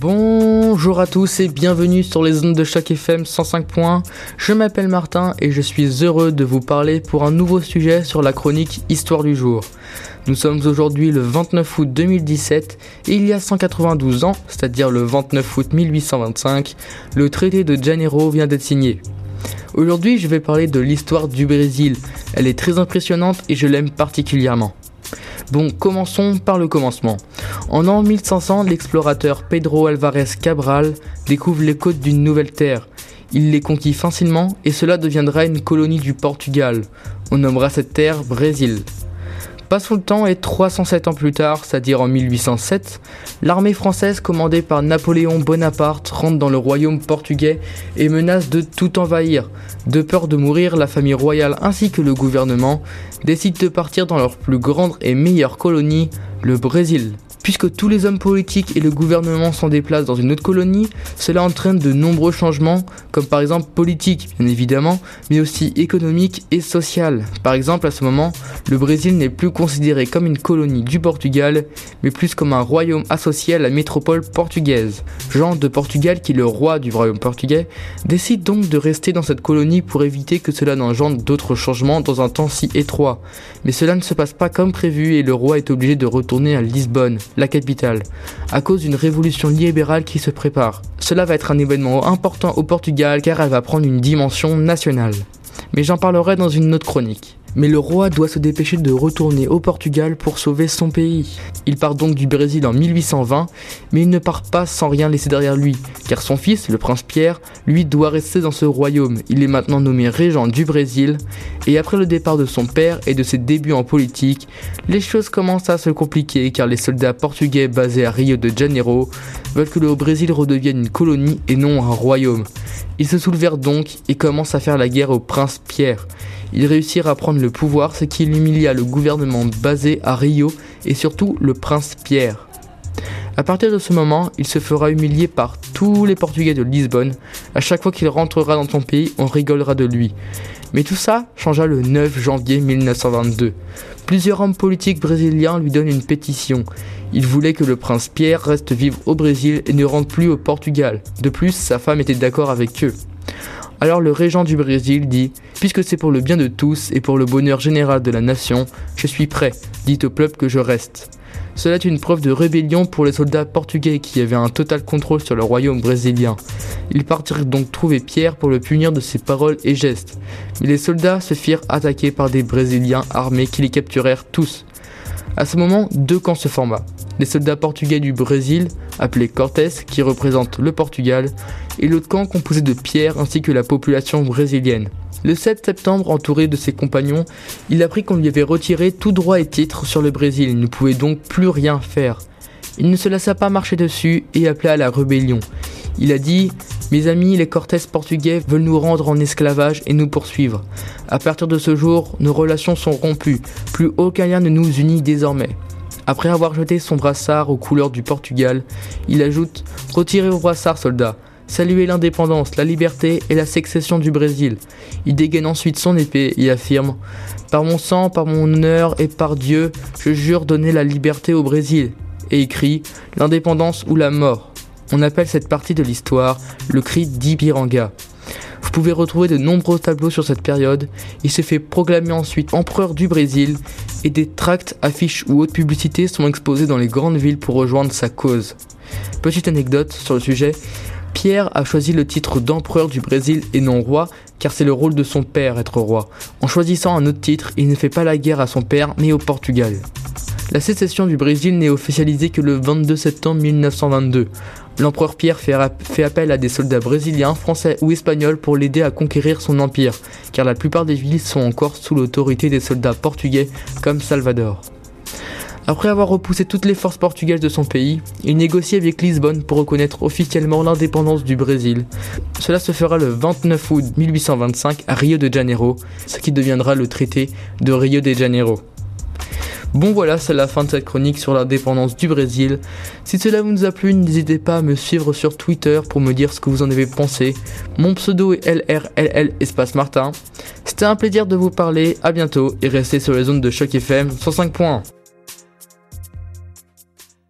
Bonjour à tous et bienvenue sur les zones de choc FM 105 points. Je m'appelle Martin et je suis heureux de vous parler pour un nouveau sujet sur la chronique Histoire du jour. Nous sommes aujourd'hui le 29 août 2017 et il y a 192 ans, c'est-à-dire le 29 août 1825, le traité de Janeiro vient d'être signé. Aujourd'hui, je vais parler de l'histoire du Brésil. Elle est très impressionnante et je l'aime particulièrement. Bon, commençons par le commencement. En an 1500, l'explorateur Pedro Alvarez Cabral découvre les côtes d'une nouvelle terre. Il les conquit facilement et cela deviendra une colonie du Portugal. On nommera cette terre Brésil. Passons le temps et 307 ans plus tard, c'est-à-dire en 1807, l'armée française commandée par Napoléon Bonaparte rentre dans le royaume portugais et menace de tout envahir. De peur de mourir, la famille royale ainsi que le gouvernement décident de partir dans leur plus grande et meilleure colonie, le Brésil. Puisque tous les hommes politiques et le gouvernement s'en déplacent dans une autre colonie, cela entraîne de nombreux changements, comme par exemple politiques, bien évidemment, mais aussi économiques et sociales. Par exemple, à ce moment, le Brésil n'est plus considéré comme une colonie du Portugal, mais plus comme un royaume associé à la métropole portugaise. Jean de Portugal, qui est le roi du royaume portugais, décide donc de rester dans cette colonie pour éviter que cela n'engendre d'autres changements dans un temps si étroit. Mais cela ne se passe pas comme prévu et le roi est obligé de retourner à Lisbonne la capitale, à cause d'une révolution libérale qui se prépare. Cela va être un événement important au Portugal car elle va prendre une dimension nationale. Mais j'en parlerai dans une autre chronique. Mais le roi doit se dépêcher de retourner au Portugal pour sauver son pays. Il part donc du Brésil en 1820, mais il ne part pas sans rien laisser derrière lui, car son fils, le prince Pierre, lui doit rester dans ce royaume. Il est maintenant nommé régent du Brésil, et après le départ de son père et de ses débuts en politique, les choses commencent à se compliquer car les soldats portugais basés à Rio de Janeiro veulent que le Brésil redevienne une colonie et non un royaume. Ils se soulevèrent donc et commencent à faire la guerre au prince Pierre. Ils réussirent à prendre le pouvoir, ce qui humilia le gouvernement basé à Rio et surtout le prince Pierre. À partir de ce moment, il se fera humilier par tous les Portugais de Lisbonne. À chaque fois qu'il rentrera dans ton pays, on rigolera de lui. Mais tout ça changea le 9 janvier 1922. Plusieurs hommes politiques brésiliens lui donnent une pétition. Ils voulaient que le prince Pierre reste vivre au Brésil et ne rentre plus au Portugal. De plus, sa femme était d'accord avec eux. Alors le régent du Brésil dit Puisque c'est pour le bien de tous et pour le bonheur général de la nation, je suis prêt, dit au peuple que je reste. Cela est une preuve de rébellion pour les soldats portugais qui avaient un total contrôle sur le royaume brésilien. Ils partirent donc trouver Pierre pour le punir de ses paroles et gestes. Mais les soldats se firent attaquer par des Brésiliens armés qui les capturèrent tous. À ce moment, deux camps se forma. Les soldats portugais du Brésil, appelés Cortés, qui représentent le Portugal, et l'autre camp composé de Pierre ainsi que la population brésilienne. Le 7 septembre, entouré de ses compagnons, il apprit qu'on lui avait retiré tout droit et titre sur le Brésil. Il ne pouvait donc plus rien faire. Il ne se laissa pas marcher dessus et appela à la rébellion. Il a dit Mes amis, les Cortés portugais veulent nous rendre en esclavage et nous poursuivre. À partir de ce jour, nos relations sont rompues. Plus aucun lien ne nous unit désormais. Après avoir jeté son brassard aux couleurs du Portugal, il ajoute Retirez vos brassards, soldats saluer l'indépendance, la liberté et la succession du Brésil. Il dégaine ensuite son épée et affirme Par mon sang, par mon honneur et par Dieu, je jure donner la liberté au Brésil. Et écrit L'indépendance ou la mort. On appelle cette partie de l'histoire le cri d'Ipiranga. Vous pouvez retrouver de nombreux tableaux sur cette période. Il se fait proclamer ensuite empereur du Brésil et des tracts, affiches ou autres publicités sont exposés dans les grandes villes pour rejoindre sa cause. Petite anecdote sur le sujet, Pierre a choisi le titre d'empereur du Brésil et non roi, car c'est le rôle de son père être roi. En choisissant un autre titre, il ne fait pas la guerre à son père, mais au Portugal. La sécession du Brésil n'est officialisée que le 22 septembre 1922. L'empereur Pierre fait, appel à des soldats brésiliens, français ou espagnols pour l'aider à conquérir son empire, car la plupart des villes sont encore sous l'autorité des soldats portugais comme Salvador. Après avoir repoussé toutes les forces portugaises de son pays, il négocie avec Lisbonne pour reconnaître officiellement l'indépendance du Brésil. Cela se fera le 29 août 1825 à Rio de Janeiro, ce qui deviendra le traité de Rio de Janeiro. Bon voilà, c'est la fin de cette chronique sur l'indépendance du Brésil. Si cela vous a plu, n'hésitez pas à me suivre sur Twitter pour me dire ce que vous en avez pensé. Mon pseudo est LRLL espace Martin. C'était un plaisir de vous parler, à bientôt et restez sur les zones de choc FM 105 points.